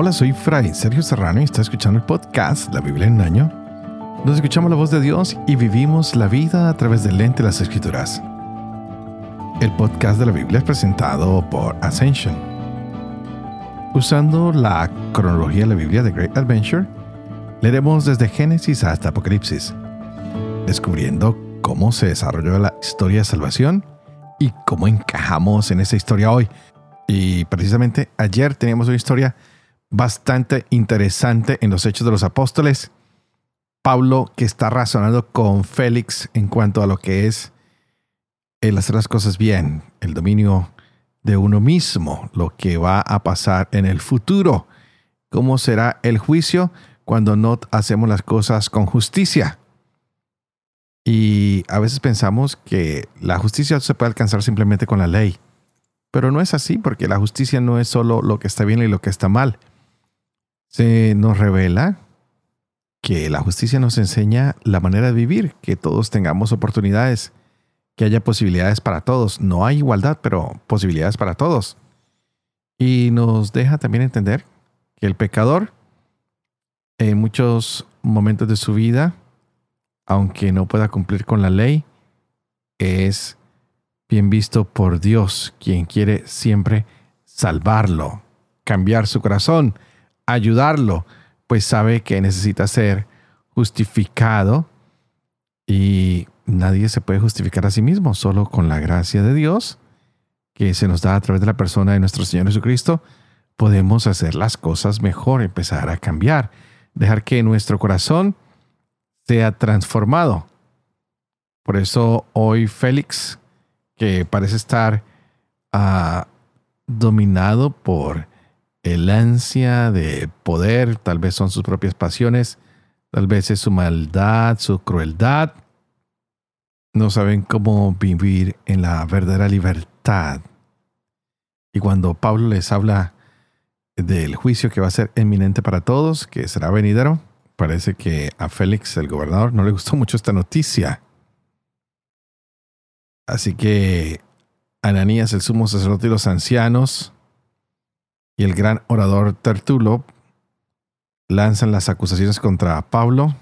Hola, soy Fray Sergio Serrano y está escuchando el podcast La Biblia en un año. Nos escuchamos la voz de Dios y vivimos la vida a través del lente de las Escrituras. El podcast de la Biblia es presentado por Ascension. Usando la cronología de la Biblia de Great Adventure, leeremos desde Génesis hasta Apocalipsis, descubriendo cómo se desarrolló la historia de salvación y cómo encajamos en esa historia hoy. Y precisamente ayer teníamos una historia bastante interesante en los Hechos de los Apóstoles. Pablo que está razonando con Félix en cuanto a lo que es el hacer las cosas bien, el dominio de uno mismo, lo que va a pasar en el futuro, cómo será el juicio cuando no hacemos las cosas con justicia. Y a veces pensamos que la justicia se puede alcanzar simplemente con la ley, pero no es así porque la justicia no es solo lo que está bien y lo que está mal se nos revela que la justicia nos enseña la manera de vivir, que todos tengamos oportunidades, que haya posibilidades para todos. No hay igualdad, pero posibilidades para todos. Y nos deja también entender que el pecador en muchos momentos de su vida, aunque no pueda cumplir con la ley, es bien visto por Dios, quien quiere siempre salvarlo, cambiar su corazón, ayudarlo, pues sabe que necesita ser justificado y nadie se puede justificar a sí mismo, solo con la gracia de Dios que se nos da a través de la persona de nuestro Señor Jesucristo, podemos hacer las cosas mejor, empezar a cambiar, dejar que nuestro corazón sea transformado. Por eso hoy Félix, que parece estar ah, dominado por el de poder, tal vez son sus propias pasiones, tal vez es su maldad, su crueldad. No saben cómo vivir en la verdadera libertad. Y cuando Pablo les habla del juicio que va a ser eminente para todos, que será venidero, parece que a Félix, el gobernador, no le gustó mucho esta noticia. Así que Ananías, el sumo sacerdote y los ancianos, y el gran orador Tertulo lanzan las acusaciones contra Pablo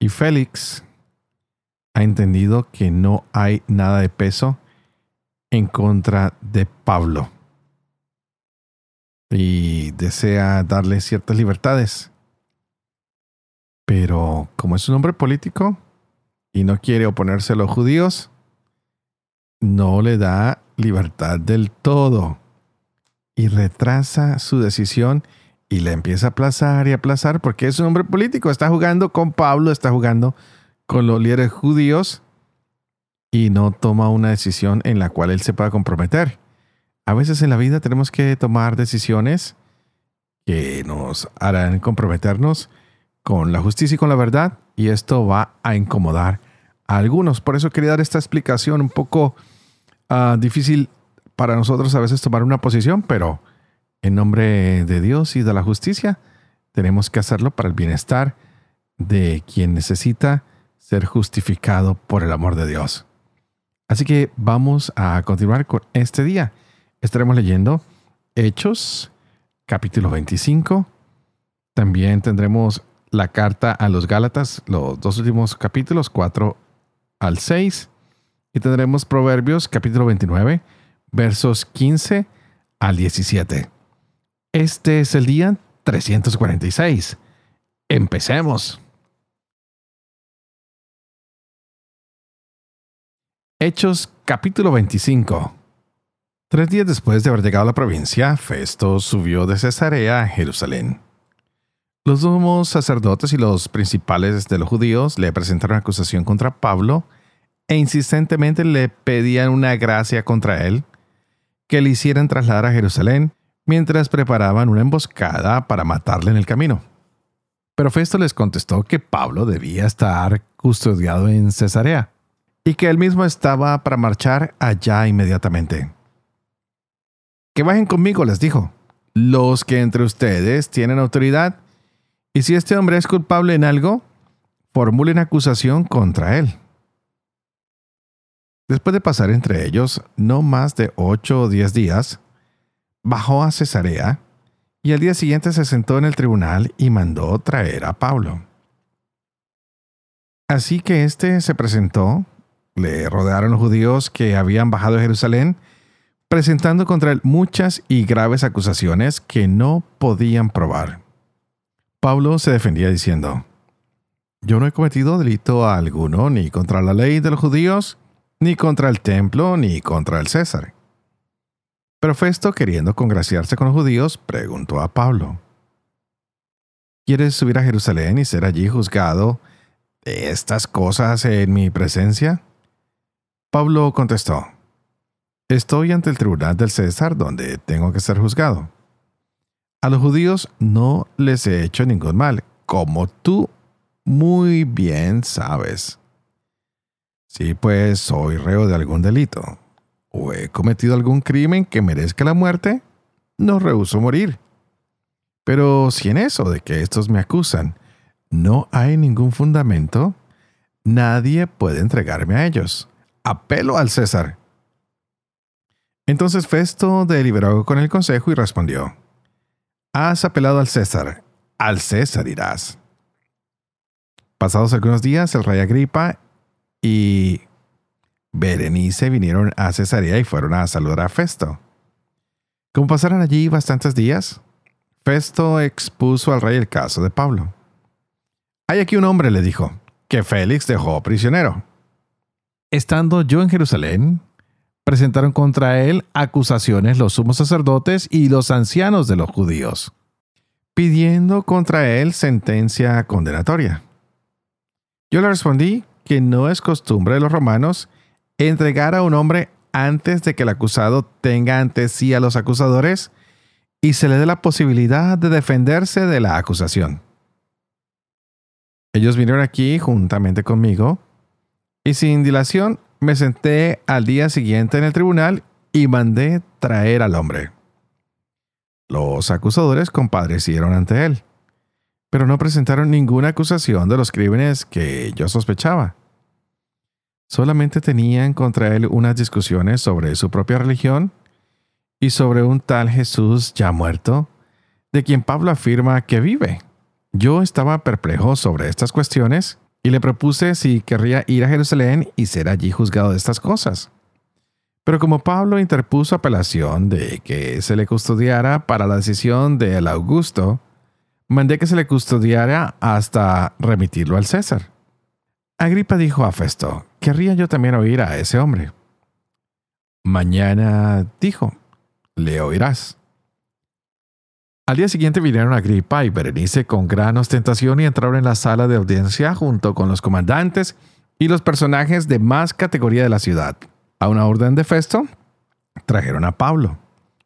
y Félix ha entendido que no hay nada de peso en contra de Pablo y desea darle ciertas libertades. Pero como es un hombre político y no quiere oponerse a los judíos, no le da libertad del todo y retrasa su decisión y la empieza a aplazar y aplazar porque es un hombre político. Está jugando con Pablo, está jugando con los líderes judíos y no toma una decisión en la cual él se pueda comprometer. A veces en la vida tenemos que tomar decisiones que nos harán comprometernos con la justicia y con la verdad y esto va a incomodar a algunos. Por eso quería dar esta explicación un poco ah, difícil para nosotros a veces tomar una posición, pero en nombre de Dios y de la justicia, tenemos que hacerlo para el bienestar de quien necesita ser justificado por el amor de Dios. Así que vamos a continuar con este día. Estaremos leyendo Hechos, capítulo 25. También tendremos la carta a los Gálatas, los dos últimos capítulos, 4 al 6. Y tendremos Proverbios, capítulo 29 versos 15 al 17. Este es el día 346. Empecemos. Hechos capítulo 25. Tres días después de haber llegado a la provincia, Festo subió de Cesarea a Jerusalén. Los sumos sacerdotes y los principales de los judíos le presentaron acusación contra Pablo e insistentemente le pedían una gracia contra él que le hicieran trasladar a Jerusalén mientras preparaban una emboscada para matarle en el camino. Pero Festo les contestó que Pablo debía estar custodiado en Cesarea y que él mismo estaba para marchar allá inmediatamente. Que bajen conmigo, les dijo, los que entre ustedes tienen autoridad, y si este hombre es culpable en algo, formulen acusación contra él. Después de pasar entre ellos no más de ocho o diez días, bajó a Cesarea y al día siguiente se sentó en el tribunal y mandó traer a Pablo. Así que éste se presentó, le rodearon los judíos que habían bajado a Jerusalén, presentando contra él muchas y graves acusaciones que no podían probar. Pablo se defendía diciendo, Yo no he cometido delito alguno ni contra la ley de los judíos, ni contra el templo, ni contra el César. Pero Festo, queriendo congraciarse con los judíos, preguntó a Pablo, ¿Quieres subir a Jerusalén y ser allí juzgado de estas cosas en mi presencia? Pablo contestó, Estoy ante el tribunal del César donde tengo que ser juzgado. A los judíos no les he hecho ningún mal, como tú muy bien sabes. Si pues soy reo de algún delito o he cometido algún crimen que merezca la muerte, no rehuso morir. Pero si en eso de que estos me acusan no hay ningún fundamento, nadie puede entregarme a ellos. Apelo al César. Entonces Festo deliberó con el consejo y respondió, Has apelado al César, al César irás. Pasados algunos días, el rey Agripa y Berenice vinieron a Cesarea y fueron a saludar a Festo. Como pasaron allí bastantes días, Festo expuso al rey el caso de Pablo. Hay aquí un hombre, le dijo, que Félix dejó prisionero. Estando yo en Jerusalén, presentaron contra él acusaciones los sumos sacerdotes y los ancianos de los judíos, pidiendo contra él sentencia condenatoria. Yo le respondí que no es costumbre de los romanos entregar a un hombre antes de que el acusado tenga ante sí a los acusadores y se le dé la posibilidad de defenderse de la acusación. Ellos vinieron aquí juntamente conmigo y sin dilación me senté al día siguiente en el tribunal y mandé traer al hombre. Los acusadores compadecieron ante él, pero no presentaron ninguna acusación de los crímenes que yo sospechaba. Solamente tenían contra él unas discusiones sobre su propia religión y sobre un tal Jesús ya muerto, de quien Pablo afirma que vive. Yo estaba perplejo sobre estas cuestiones y le propuse si querría ir a Jerusalén y ser allí juzgado de estas cosas. Pero como Pablo interpuso apelación de que se le custodiara para la decisión del Augusto, mandé que se le custodiara hasta remitirlo al César. Agripa dijo a Festo, querría yo también oír a ese hombre. Mañana dijo, le oirás. Al día siguiente vinieron Agripa y Berenice con gran ostentación y entraron en la sala de audiencia junto con los comandantes y los personajes de más categoría de la ciudad. A una orden de Festo, trajeron a Pablo.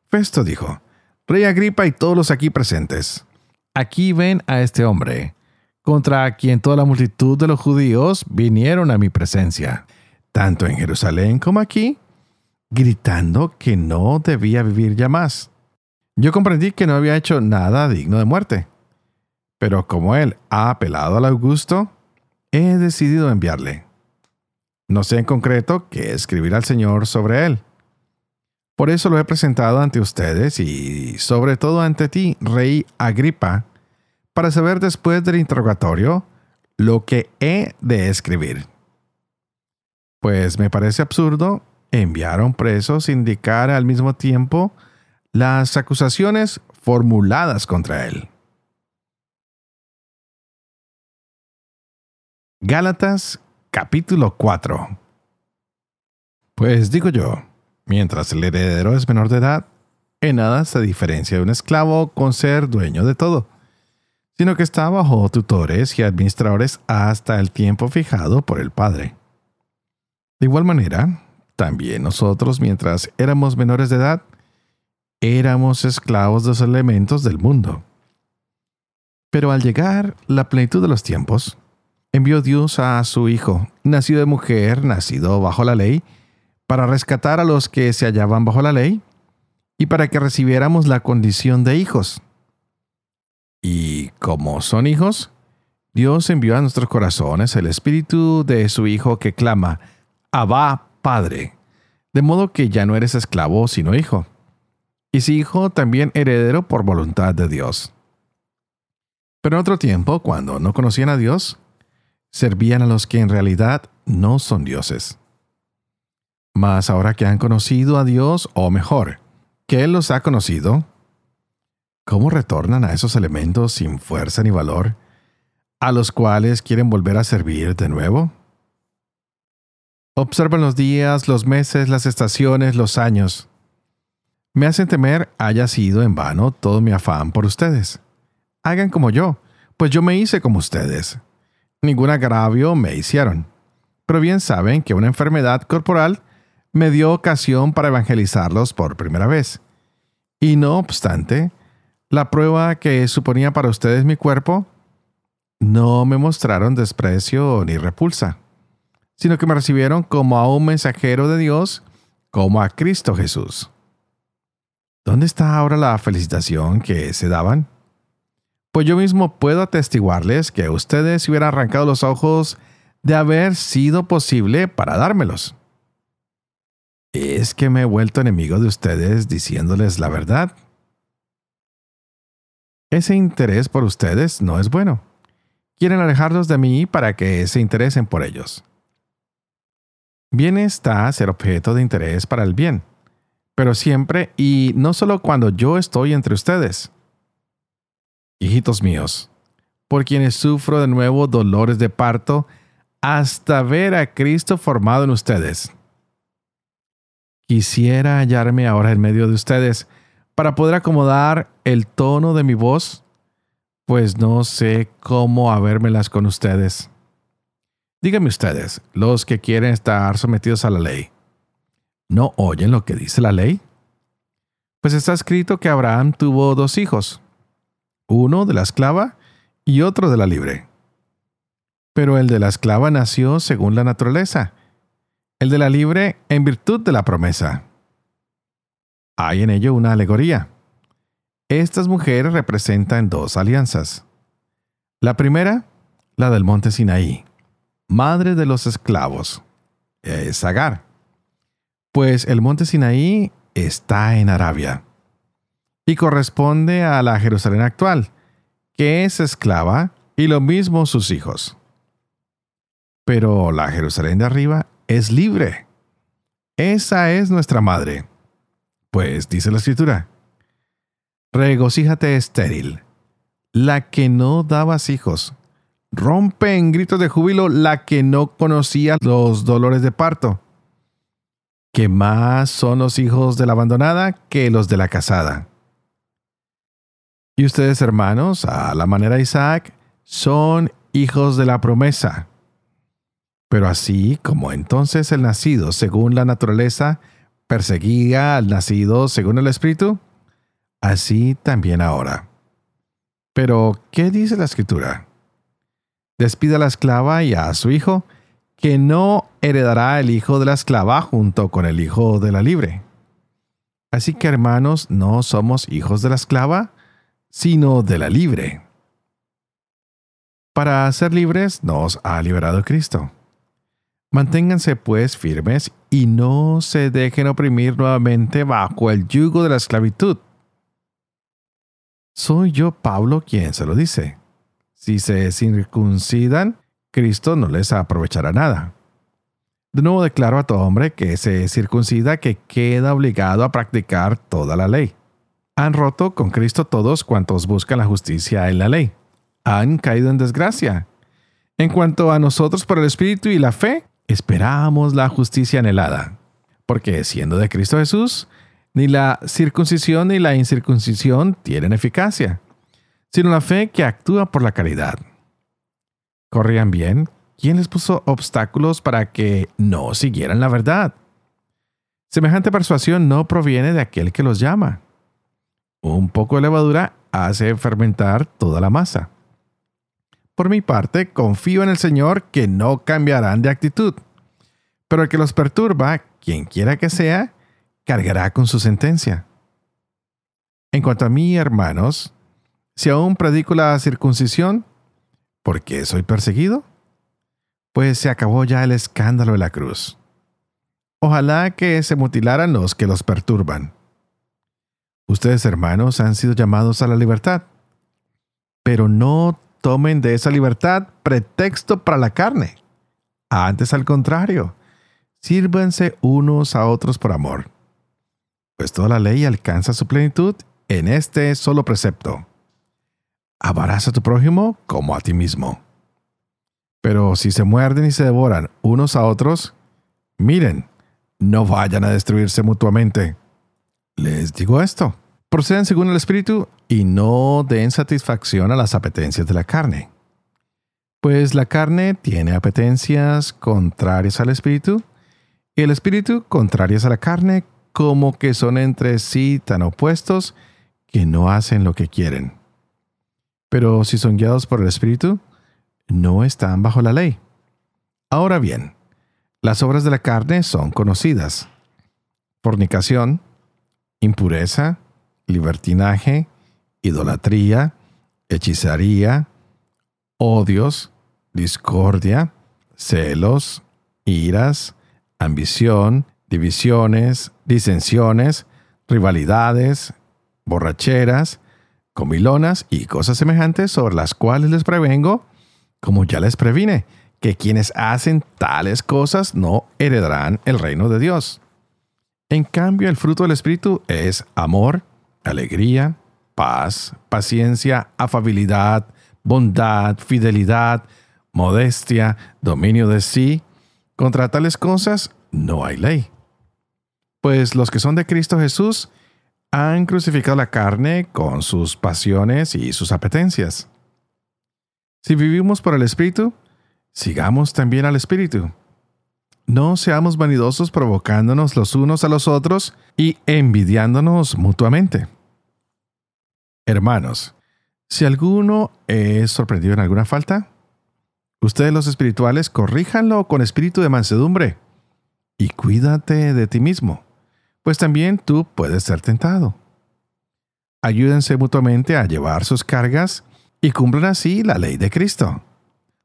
Festo dijo, Rey Agripa y todos los aquí presentes, aquí ven a este hombre, contra quien toda la multitud de los judíos vinieron a mi presencia, tanto en Jerusalén como aquí, gritando que no debía vivir ya más yo comprendí que no había hecho nada digno de muerte. Pero como él ha apelado al Augusto, he decidido enviarle. No sé en concreto qué escribir al Señor sobre él. Por eso lo he presentado ante ustedes y sobre todo ante ti, rey Agripa, para saber después del interrogatorio lo que he de escribir. Pues me parece absurdo enviar a un preso sin indicar al mismo tiempo las acusaciones formuladas contra él. Gálatas capítulo 4 Pues digo yo, mientras el heredero es menor de edad, en nada se diferencia de un esclavo con ser dueño de todo, sino que está bajo tutores y administradores hasta el tiempo fijado por el Padre. De igual manera, también nosotros, mientras éramos menores de edad, éramos esclavos de los elementos del mundo. Pero al llegar la plenitud de los tiempos, envió Dios a su Hijo, nacido de mujer, nacido bajo la ley, para rescatar a los que se hallaban bajo la ley y para que recibiéramos la condición de hijos. Y como son hijos, Dios envió a nuestros corazones el espíritu de su Hijo que clama, Abba, Padre, de modo que ya no eres esclavo, sino hijo y si hijo también heredero por voluntad de Dios. Pero en otro tiempo, cuando no conocían a Dios, servían a los que en realidad no son dioses. Mas ahora que han conocido a Dios, o mejor, que Él los ha conocido, ¿cómo retornan a esos elementos sin fuerza ni valor, a los cuales quieren volver a servir de nuevo? Observan los días, los meses, las estaciones, los años. Me hacen temer haya sido en vano todo mi afán por ustedes. Hagan como yo, pues yo me hice como ustedes. Ningún agravio me hicieron. Pero bien saben que una enfermedad corporal me dio ocasión para evangelizarlos por primera vez. Y no obstante, la prueba que suponía para ustedes mi cuerpo, no me mostraron desprecio ni repulsa, sino que me recibieron como a un mensajero de Dios, como a Cristo Jesús. ¿Dónde está ahora la felicitación que se daban? Pues yo mismo puedo atestiguarles que ustedes hubieran arrancado los ojos de haber sido posible para dármelos. ¿Es que me he vuelto enemigo de ustedes diciéndoles la verdad? Ese interés por ustedes no es bueno. Quieren alejarlos de mí para que se interesen por ellos. Bien está ser objeto de interés para el bien pero siempre y no solo cuando yo estoy entre ustedes. Hijitos míos, por quienes sufro de nuevo dolores de parto, hasta ver a Cristo formado en ustedes. Quisiera hallarme ahora en medio de ustedes para poder acomodar el tono de mi voz, pues no sé cómo habérmelas con ustedes. Díganme ustedes, los que quieren estar sometidos a la ley, ¿No oyen lo que dice la ley? Pues está escrito que Abraham tuvo dos hijos, uno de la esclava y otro de la libre. Pero el de la esclava nació según la naturaleza, el de la libre en virtud de la promesa. Hay en ello una alegoría. Estas mujeres representan dos alianzas. La primera, la del monte Sinaí, madre de los esclavos, es Agar pues el monte Sinaí está en Arabia y corresponde a la Jerusalén actual, que es esclava, y lo mismo sus hijos. Pero la Jerusalén de arriba es libre. Esa es nuestra madre. Pues dice la escritura, regocíjate estéril, la que no dabas hijos. Rompe en gritos de júbilo la que no conocía los dolores de parto que más son los hijos de la abandonada que los de la casada. Y ustedes, hermanos, a la manera de Isaac, son hijos de la promesa. Pero así como entonces el nacido según la naturaleza perseguía al nacido según el Espíritu, así también ahora. Pero, ¿qué dice la Escritura? Despida a la esclava y a su hijo, que no heredará el hijo de la esclava junto con el hijo de la libre. Así que hermanos, no somos hijos de la esclava, sino de la libre. Para ser libres nos ha liberado Cristo. Manténganse pues firmes y no se dejen oprimir nuevamente bajo el yugo de la esclavitud. Soy yo, Pablo, quien se lo dice. Si se circuncidan, Cristo no les aprovechará nada. De nuevo declaro a todo hombre que se circuncida que queda obligado a practicar toda la ley. Han roto con Cristo todos cuantos buscan la justicia en la ley. Han caído en desgracia. En cuanto a nosotros por el Espíritu y la fe, esperamos la justicia anhelada. Porque siendo de Cristo Jesús, ni la circuncisión ni la incircuncisión tienen eficacia, sino la fe que actúa por la caridad corrían bien, ¿quién les puso obstáculos para que no siguieran la verdad? Semejante persuasión no proviene de aquel que los llama. Un poco de levadura hace fermentar toda la masa. Por mi parte, confío en el Señor que no cambiarán de actitud. Pero el que los perturba, quien quiera que sea, cargará con su sentencia. En cuanto a mí, hermanos, si aún predico la circuncisión, ¿Por qué soy perseguido? Pues se acabó ya el escándalo de la cruz. Ojalá que se mutilaran los que los perturban. Ustedes, hermanos, han sido llamados a la libertad, pero no tomen de esa libertad pretexto para la carne. Antes, al contrario, sírvanse unos a otros por amor. Pues toda la ley alcanza su plenitud en este solo precepto. Amarás a tu prójimo como a ti mismo. Pero si se muerden y se devoran unos a otros, miren, no vayan a destruirse mutuamente. Les digo esto, procedan según el Espíritu y no den satisfacción a las apetencias de la carne. Pues la carne tiene apetencias contrarias al Espíritu y el Espíritu contrarias a la carne, como que son entre sí tan opuestos que no hacen lo que quieren. Pero si son guiados por el Espíritu, no están bajo la ley. Ahora bien, las obras de la carne son conocidas. Fornicación, impureza, libertinaje, idolatría, hechicería, odios, discordia, celos, iras, ambición, divisiones, disensiones, rivalidades, borracheras, comilonas y cosas semejantes sobre las cuales les prevengo, como ya les previne, que quienes hacen tales cosas no heredarán el reino de Dios. En cambio, el fruto del Espíritu es amor, alegría, paz, paciencia, afabilidad, bondad, fidelidad, modestia, dominio de sí. Contra tales cosas no hay ley. Pues los que son de Cristo Jesús han crucificado la carne con sus pasiones y sus apetencias. Si vivimos por el Espíritu, sigamos también al Espíritu. No seamos vanidosos provocándonos los unos a los otros y envidiándonos mutuamente. Hermanos, si alguno es sorprendido en alguna falta, ustedes los espirituales corríjanlo con espíritu de mansedumbre y cuídate de ti mismo, pues también tú puedes ser tentado. Ayúdense mutuamente a llevar sus cargas y cumplan así la ley de Cristo.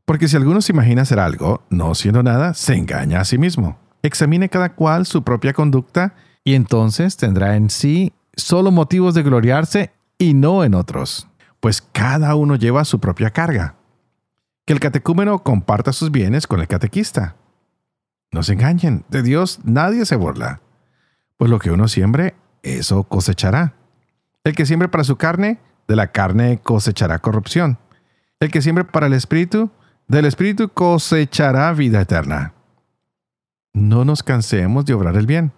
Porque si alguno se imagina hacer algo, no siendo nada, se engaña a sí mismo. Examine cada cual su propia conducta y entonces tendrá en sí solo motivos de gloriarse y no en otros, pues cada uno lleva su propia carga. Que el catecúmeno comparta sus bienes con el catequista. No se engañen, de Dios nadie se burla, pues lo que uno siembre, eso cosechará. El que siembre para su carne, de la carne cosechará corrupción. El que siembre para el espíritu, del espíritu cosechará vida eterna. No nos cansemos de obrar el bien,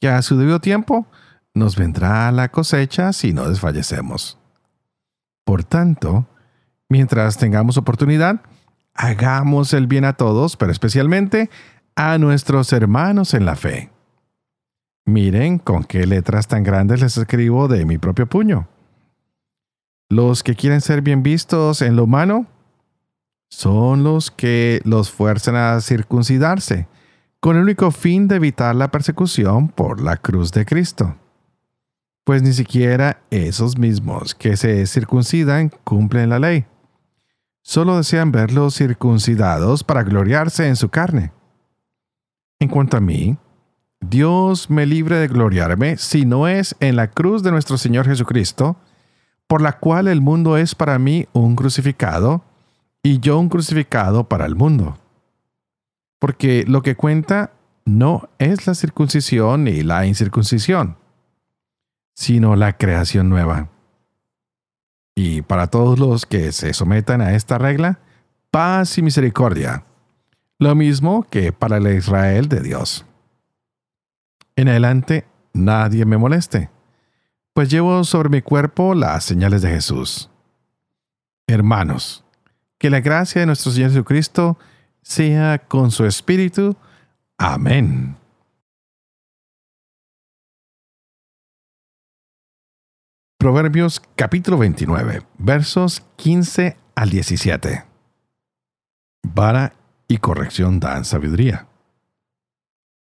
que a su debido tiempo nos vendrá la cosecha si no desfallecemos. Por tanto, mientras tengamos oportunidad, hagamos el bien a todos, pero especialmente a nuestros hermanos en la fe. Miren con qué letras tan grandes les escribo de mi propio puño. Los que quieren ser bien vistos en lo humano son los que los fuerzan a circuncidarse, con el único fin de evitar la persecución por la cruz de Cristo pues ni siquiera esos mismos que se circuncidan cumplen la ley. Solo desean verlos circuncidados para gloriarse en su carne. En cuanto a mí, Dios me libre de gloriarme si no es en la cruz de nuestro Señor Jesucristo, por la cual el mundo es para mí un crucificado y yo un crucificado para el mundo. Porque lo que cuenta no es la circuncisión ni la incircuncisión sino la creación nueva. Y para todos los que se sometan a esta regla, paz y misericordia, lo mismo que para el Israel de Dios. En adelante, nadie me moleste, pues llevo sobre mi cuerpo las señales de Jesús. Hermanos, que la gracia de nuestro Señor Jesucristo sea con su Espíritu. Amén. Proverbios capítulo 29, versos 15 al 17. Vara y corrección dan sabiduría.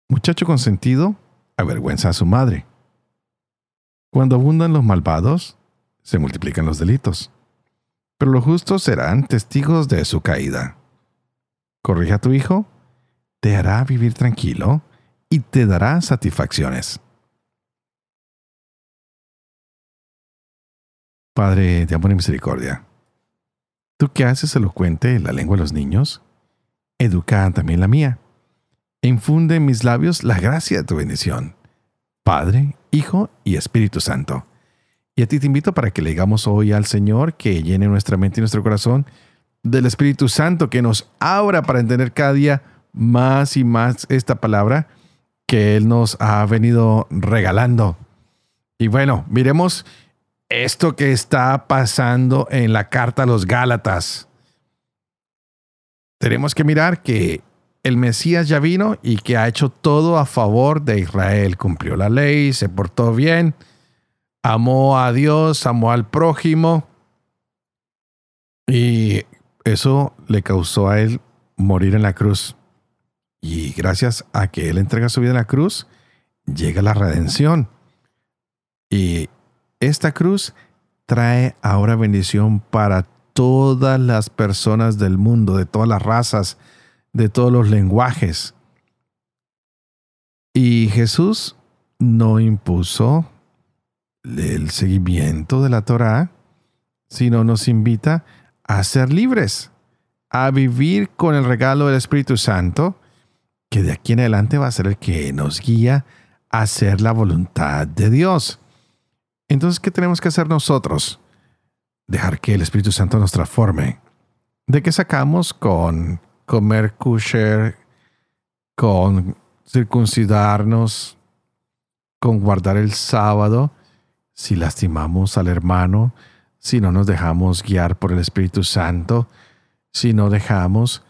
Muchacho consentido avergüenza a su madre. Cuando abundan los malvados, se multiplican los delitos, pero los justos serán testigos de su caída. Corrige a tu hijo, te hará vivir tranquilo y te dará satisfacciones. Padre de amor y misericordia, tú que haces elocuente la lengua de los niños, educa también la mía. Infunde en mis labios la gracia de tu bendición. Padre, Hijo y Espíritu Santo. Y a ti te invito para que le digamos hoy al Señor que llene nuestra mente y nuestro corazón del Espíritu Santo, que nos abra para entender cada día más y más esta palabra que Él nos ha venido regalando. Y bueno, miremos esto que está pasando en la carta a los Gálatas. Tenemos que mirar que el Mesías ya vino y que ha hecho todo a favor de Israel. Cumplió la ley, se portó bien, amó a Dios, amó al prójimo. Y eso le causó a él morir en la cruz. Y gracias a que él entrega su vida en la cruz, llega la redención. Y esta cruz trae ahora bendición para todas las personas del mundo, de todas las razas, de todos los lenguajes. Y Jesús no impuso el seguimiento de la Torah, sino nos invita a ser libres, a vivir con el regalo del Espíritu Santo, que de aquí en adelante va a ser el que nos guía a hacer la voluntad de Dios. Entonces, ¿qué tenemos que hacer nosotros? Dejar que el Espíritu Santo nos transforme. ¿De qué sacamos con comer kosher, con circuncidarnos, con guardar el sábado, si lastimamos al hermano, si no nos dejamos guiar por el Espíritu Santo, si no dejamos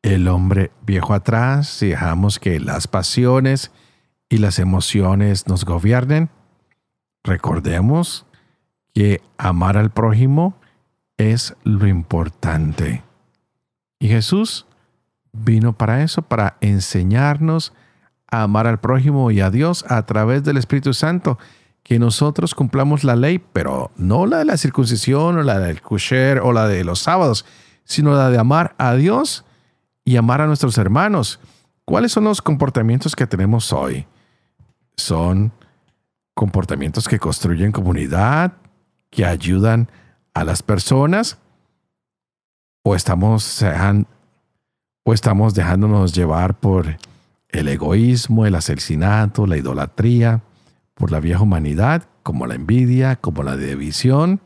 el hombre viejo atrás, si dejamos que las pasiones y las emociones nos gobiernen, recordemos que amar al prójimo es lo importante. Y Jesús vino para eso, para enseñarnos a amar al prójimo y a Dios a través del Espíritu Santo que nosotros cumplamos la ley, pero no la de la circuncisión o la del kusher o la de los sábados, sino la de amar a Dios y amar a nuestros hermanos. ¿Cuáles son los comportamientos que tenemos hoy? Son comportamientos que construyen comunidad, que ayudan a las personas, o estamos, o estamos dejándonos llevar por el egoísmo, el asesinato, la idolatría por la vieja humanidad, como la envidia, como la división.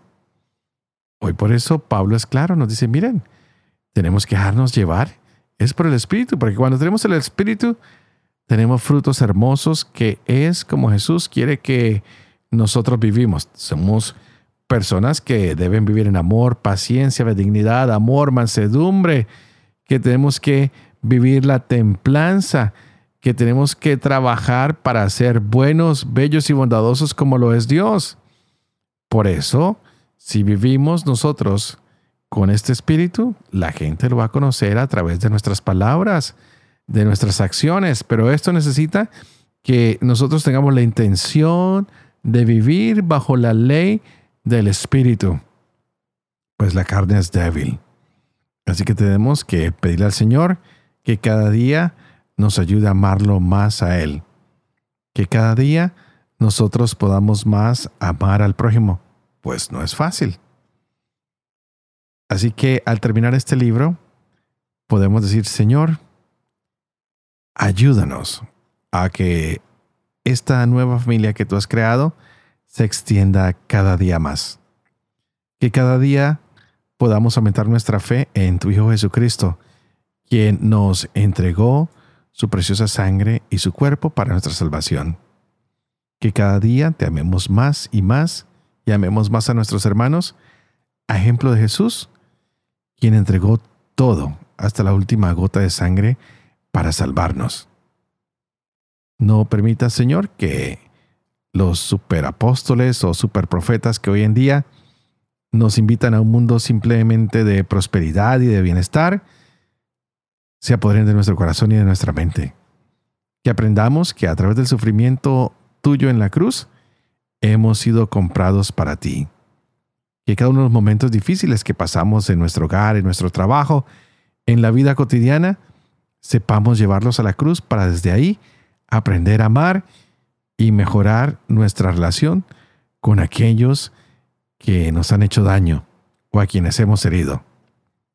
Hoy por eso Pablo es claro, nos dice, miren, tenemos que dejarnos llevar, es por el Espíritu, porque cuando tenemos el Espíritu, tenemos frutos hermosos que es como Jesús quiere que nosotros vivimos. Somos personas que deben vivir en amor, paciencia, benignidad, amor, mansedumbre, que tenemos que vivir la templanza, que tenemos que trabajar para ser buenos, bellos y bondadosos como lo es Dios. Por eso, si vivimos nosotros con este espíritu, la gente lo va a conocer a través de nuestras palabras, de nuestras acciones, pero esto necesita que nosotros tengamos la intención de vivir bajo la ley del espíritu, pues la carne es débil. Así que tenemos que pedirle al Señor que cada día nos ayude a amarlo más a Él. Que cada día nosotros podamos más amar al prójimo, pues no es fácil. Así que al terminar este libro, podemos decir, Señor, ayúdanos a que esta nueva familia que tú has creado se extienda cada día más. Que cada día podamos aumentar nuestra fe en tu Hijo Jesucristo, quien nos entregó su preciosa sangre y su cuerpo para nuestra salvación. Que cada día te amemos más y más y amemos más a nuestros hermanos, a ejemplo de Jesús, quien entregó todo hasta la última gota de sangre para salvarnos. No permita, Señor, que los superapóstoles o superprofetas que hoy en día nos invitan a un mundo simplemente de prosperidad y de bienestar, se apoderen de nuestro corazón y de nuestra mente. Que aprendamos que a través del sufrimiento tuyo en la cruz, hemos sido comprados para ti. Que cada uno de los momentos difíciles que pasamos en nuestro hogar, en nuestro trabajo, en la vida cotidiana, sepamos llevarlos a la cruz para desde ahí aprender a amar y mejorar nuestra relación con aquellos que nos han hecho daño o a quienes hemos herido.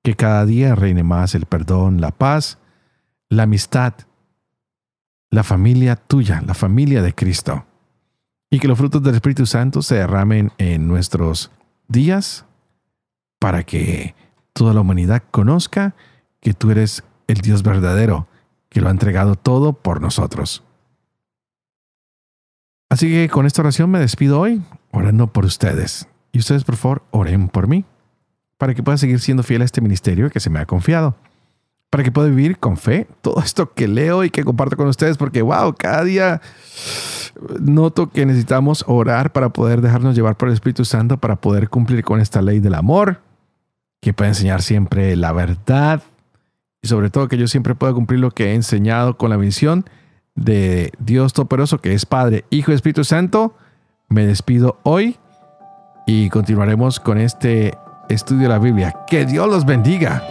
Que cada día reine más el perdón, la paz, la amistad, la familia tuya, la familia de Cristo. Y que los frutos del Espíritu Santo se derramen en nuestros días para que toda la humanidad conozca que tú eres el Dios verdadero, que lo ha entregado todo por nosotros. Así que con esta oración me despido hoy, orando por ustedes. Y ustedes, por favor, oren por mí, para que pueda seguir siendo fiel a este ministerio que se me ha confiado, para que pueda vivir con fe todo esto que leo y que comparto con ustedes, porque, wow, cada día noto que necesitamos orar para poder dejarnos llevar por el Espíritu Santo, para poder cumplir con esta ley del amor, que pueda enseñar siempre la verdad y sobre todo que yo siempre pueda cumplir lo que he enseñado con la misión de Dios Todopoderoso, que es Padre, Hijo y Espíritu Santo. Me despido hoy y continuaremos con este estudio la Biblia. Que Dios los bendiga.